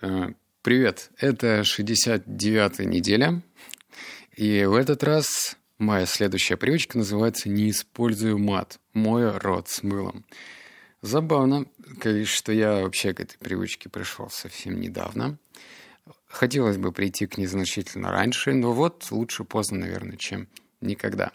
Э, привет, это 69-я неделя, и в этот раз моя следующая привычка называется «Не использую мат. Мой рот с мылом». Забавно, что я вообще к этой привычке пришел совсем недавно. Хотелось бы прийти к ней значительно раньше, но вот лучше поздно, наверное, чем никогда.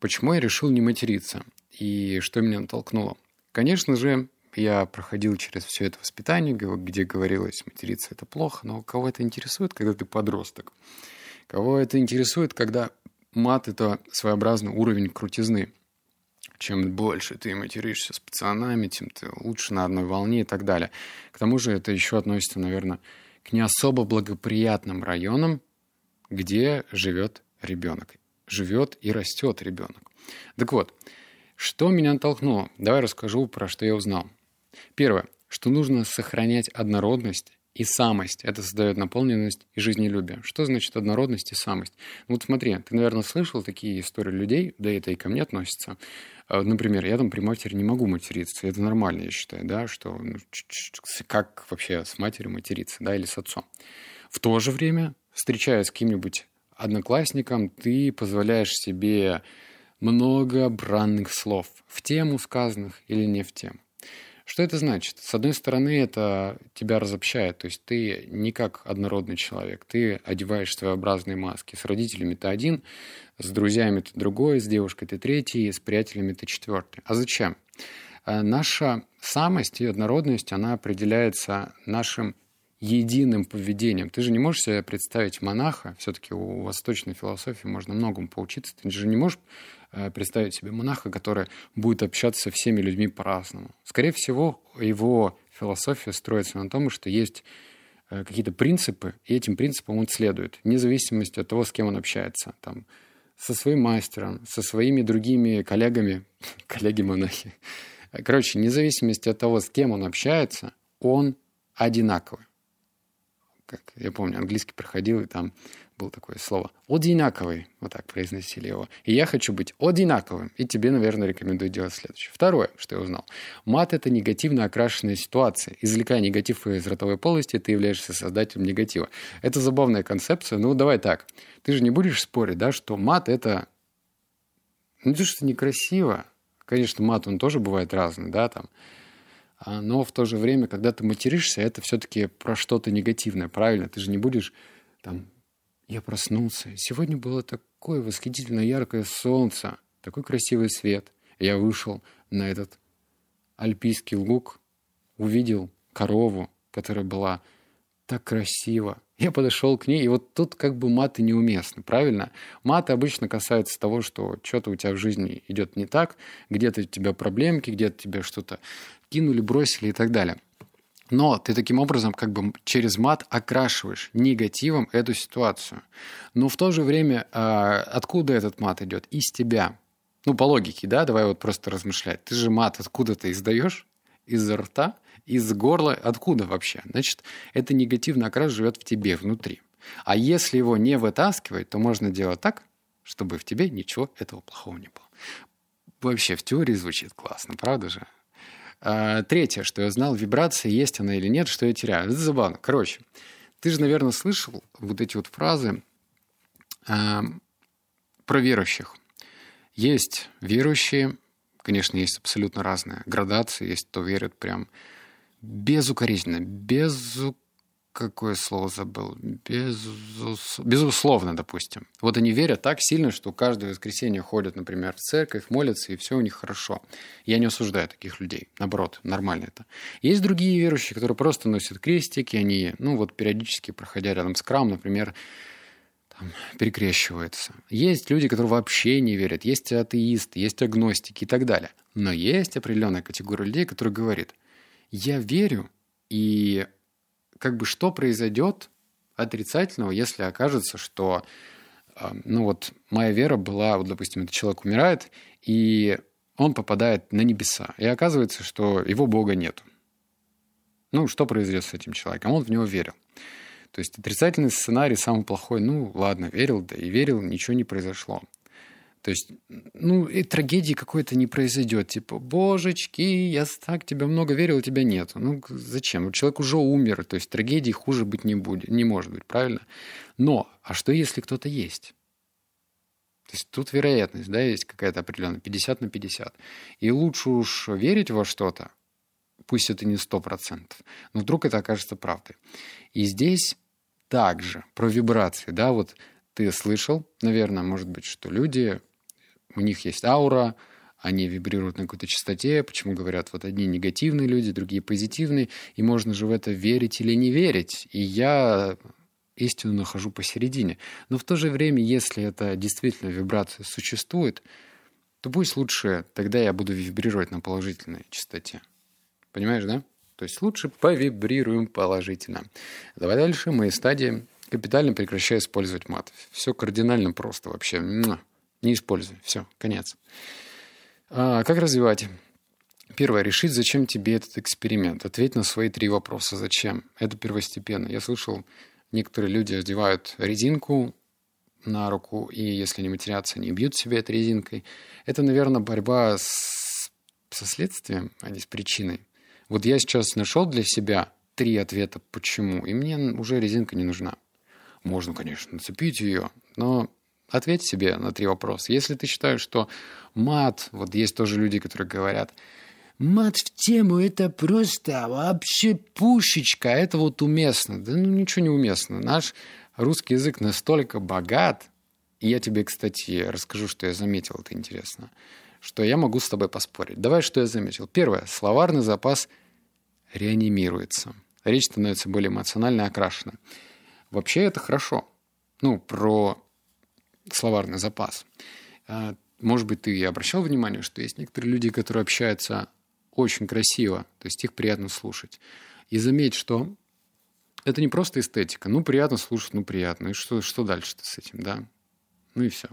Почему я решил не материться? И что меня натолкнуло? Конечно же, я проходил через все это воспитание, где говорилось, материться это плохо, но кого это интересует, когда ты подросток? Кого это интересует, когда мат — это своеобразный уровень крутизны? Чем больше ты материшься с пацанами, тем ты лучше на одной волне и так далее. К тому же это еще относится, наверное, к не особо благоприятным районам, где живет ребенок. Живет и растет ребенок. Так вот, что меня натолкнуло? Давай расскажу, про что я узнал. Первое, что нужно сохранять однородность и самость. Это создает наполненность и жизнелюбие. Что значит однородность и самость? Ну вот смотри, ты, наверное, слышал такие истории людей, да это и ко мне относится. А, например, я там при матери не могу материться. Это нормально, я считаю, да, что ну, как вообще с матерью материться, да, или с отцом. В то же время, встречаясь с кем-нибудь одноклассником, ты позволяешь себе много бранных слов, в тему сказанных или не в тему. Что это значит? С одной стороны, это тебя разобщает, то есть ты не как однородный человек, ты одеваешь своеобразные маски. С родителями ты один, с друзьями ты другой, с девушкой ты третий, с приятелями ты четвертый. А зачем? А наша самость и однородность, она определяется нашим единым поведением. Ты же не можешь себе представить монаха, все-таки у восточной философии можно многому поучиться, ты же не можешь Э, представить себе монаха, который будет общаться со всеми людьми по-разному. Скорее всего, его философия строится на том, что есть э, какие-то принципы, и этим принципам он следует, вне зависимости от того, с кем он общается. Там, со своим мастером, со своими другими коллегами, коллеги-монахи. Короче, вне зависимости от того, с кем он общается, он одинаковый. Как я помню, английский проходил, и там было такое слово. Одинаковый. Вот так произносили его. И я хочу быть одинаковым. И тебе, наверное, рекомендую делать следующее. Второе, что я узнал. Мат — это негативно окрашенная ситуация. Извлекая негатив из ротовой полости, ты являешься создателем негатива. Это забавная концепция. Ну, давай так. Ты же не будешь спорить, да, что мат — это... Ну, то, что некрасиво. Конечно, мат, он тоже бывает разный, да, там. А, но в то же время, когда ты материшься, это все-таки про что-то негативное, правильно? Ты же не будешь там я проснулся. Сегодня было такое восхитительно яркое солнце, такой красивый свет. Я вышел на этот альпийский луг, увидел корову, которая была так красиво. Я подошел к ней, и вот тут как бы маты неуместны, правильно? Маты обычно касаются того, что что-то у тебя в жизни идет не так, где-то у тебя проблемки, где-то тебе что-то кинули, бросили и так далее. Но ты таким образом как бы через мат окрашиваешь негативом эту ситуацию. Но в то же время э, откуда этот мат идет? Из тебя. Ну, по логике, да, давай вот просто размышлять. Ты же мат откуда ты издаешь? Из рта? Из горла? Откуда вообще? Значит, это негативный окрас живет в тебе внутри. А если его не вытаскивать, то можно делать так, чтобы в тебе ничего этого плохого не было. Вообще, в теории звучит классно, правда же? А, третье, что я знал, вибрация, есть она или нет, что я теряю. Это забавно. Короче, ты же, наверное, слышал вот эти вот фразы э, про верующих. Есть верующие, конечно, есть абсолютно разные градации. Есть кто верит прям безукоризненно, безукоризненно какое слово забыл? Безус... Безусловно, допустим. Вот они верят так сильно, что каждое воскресенье ходят, например, в церковь, молятся, и все у них хорошо. Я не осуждаю таких людей. Наоборот, нормально это. Есть другие верующие, которые просто носят крестики, они, ну вот, периодически, проходя рядом с храмом, например, там, перекрещиваются. Есть люди, которые вообще не верят. Есть атеисты, есть агностики и так далее. Но есть определенная категория людей, которые говорят, я верю, и как бы что произойдет отрицательного, если окажется, что а, ну вот моя вера была, вот, допустим, этот человек умирает, и он попадает на небеса. И оказывается, что его Бога нет. Ну, что произойдет с этим человеком? Он в него верил. То есть отрицательный сценарий самый плохой. Ну, ладно, верил, да и верил, ничего не произошло. То есть, ну, и трагедии какой-то не произойдет. Типа, божечки, я так тебя много верил, а тебя нет. Ну, зачем? Человек уже умер, то есть трагедии хуже быть не будет, не может быть, правильно? Но, а что если кто-то есть? То есть тут вероятность, да, есть какая-то определенная, 50 на 50. И лучше уж верить во что-то, пусть это не 100%, но вдруг это окажется правдой. И здесь также про вибрации, да, вот ты слышал, наверное, может быть, что люди, у них есть аура, они вибрируют на какой-то частоте, почему говорят, вот одни негативные люди, другие позитивные, и можно же в это верить или не верить. И я истину нахожу посередине. Но в то же время, если это действительно вибрация существует, то пусть лучше тогда я буду вибрировать на положительной частоте. Понимаешь, да? То есть лучше повибрируем положительно. Давай дальше. Мои стадии. Капитально прекращаю использовать мат. Все кардинально просто вообще. Не используй. Все, конец. А, как развивать? Первое. Решить, зачем тебе этот эксперимент. Ответь на свои три вопроса. Зачем? Это первостепенно. Я слышал, некоторые люди одевают резинку на руку, и если не матерятся, они бьют себя этой резинкой. Это, наверное, борьба с... со следствием, а не с причиной. Вот я сейчас нашел для себя три ответа почему, и мне уже резинка не нужна. Можно, конечно, нацепить ее, но ответь себе на три вопроса. Если ты считаешь, что мат, вот есть тоже люди, которые говорят, мат в тему это просто вообще пушечка, это вот уместно. Да ну ничего не уместно. Наш русский язык настолько богат, и я тебе, кстати, расскажу, что я заметил, это интересно что я могу с тобой поспорить. Давай, что я заметил. Первое. Словарный запас реанимируется. Речь становится более эмоционально окрашена. Вообще это хорошо. Ну, про словарный запас. А, может быть, ты обращал внимание, что есть некоторые люди, которые общаются очень красиво, то есть их приятно слушать. И заметь, что это не просто эстетика. Ну, приятно слушать, ну, приятно. И что, что дальше-то с этим, да? Ну и все.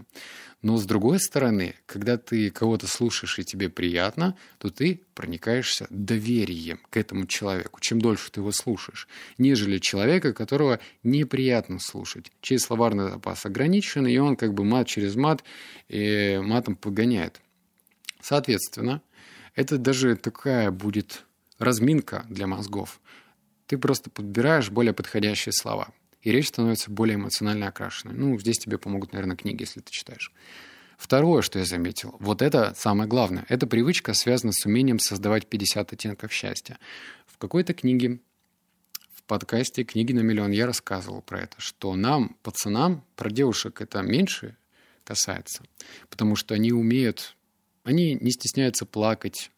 Но с другой стороны, когда ты кого-то слушаешь и тебе приятно, то ты проникаешься доверием к этому человеку, чем дольше ты его слушаешь, нежели человека, которого неприятно слушать, чей словарный запас ограничен, и он как бы мат через мат и матом погоняет. Соответственно, это даже такая будет разминка для мозгов. Ты просто подбираешь более подходящие слова – и речь становится более эмоционально окрашенной. Ну, здесь тебе помогут, наверное, книги, если ты читаешь. Второе, что я заметил, вот это самое главное. Эта привычка связана с умением создавать 50 оттенков счастья. В какой-то книге, в подкасте «Книги на миллион» я рассказывал про это, что нам, пацанам, про девушек это меньше касается, потому что они умеют, они не стесняются плакать,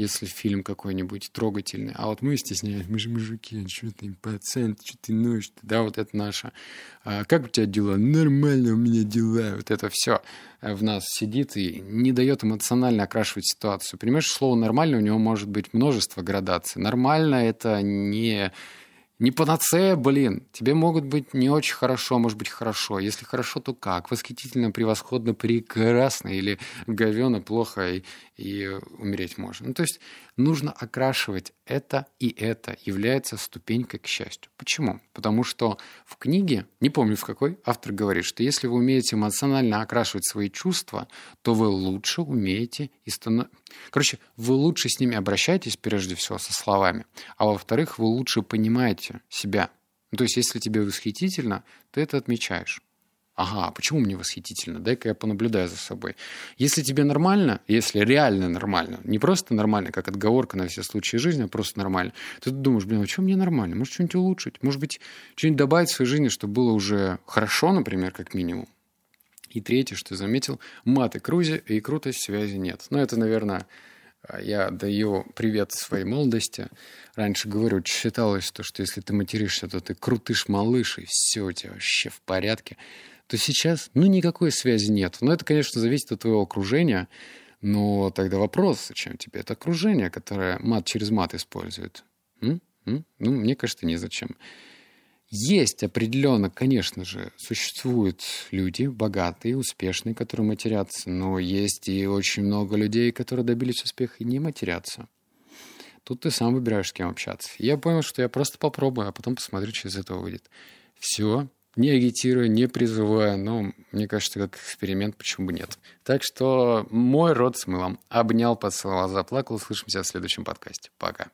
если фильм какой-нибудь трогательный. А вот мы стесняемся, мы же мужики, что ты, пациент, что ты ноешь, да, вот это наше. А как у тебя дела? Нормально у меня дела. Вот это все в нас сидит и не дает эмоционально окрашивать ситуацию. Понимаешь, слово «нормально» у него может быть множество градаций. Нормально — это не не панацея, блин. Тебе могут быть не очень хорошо, может быть хорошо. Если хорошо, то как? Восхитительно, превосходно, прекрасно. Или говено, плохо и, и умереть можно. Ну, то есть нужно окрашивать это и это является ступенькой к счастью. Почему? Потому что в книге, не помню в какой, автор говорит, что если вы умеете эмоционально окрашивать свои чувства, то вы лучше умеете и становитесь Короче, вы лучше с ними обращаетесь, прежде всего, со словами, а во-вторых, вы лучше понимаете себя. Ну, то есть, если тебе восхитительно, ты это отмечаешь. Ага, а почему мне восхитительно? Дай-ка я понаблюдаю за собой. Если тебе нормально, если реально нормально, не просто нормально, как отговорка на все случаи жизни, а просто нормально, ты думаешь, блин, а что мне нормально? Может, что-нибудь улучшить? Может быть, что-нибудь добавить в своей жизни, чтобы было уже хорошо, например, как минимум? И третье, что заметил, мат и крузи, и крутость связи нет. Но это, наверное, я даю привет своей молодости. Раньше, говорю, считалось то, что если ты материшься, то ты крутыш малыш, и все у тебя вообще в порядке. То сейчас, ну, никакой связи нет. Но это, конечно, зависит от твоего окружения. Но тогда вопрос, зачем тебе это окружение, которое мат через мат использует? М? М? Ну, мне кажется, незачем. зачем. Есть определенно, конечно же, существуют люди богатые, успешные, которые матерятся, но есть и очень много людей, которые добились успеха и не матерятся. Тут ты сам выбираешь, с кем общаться. Я понял, что я просто попробую, а потом посмотрю, что из этого выйдет. Все, Не агитирую, не призываю, но мне кажется, как эксперимент, почему бы нет. Так что мой рот с мылом. Обнял, поцеловал, заплакал. Услышимся в следующем подкасте. Пока.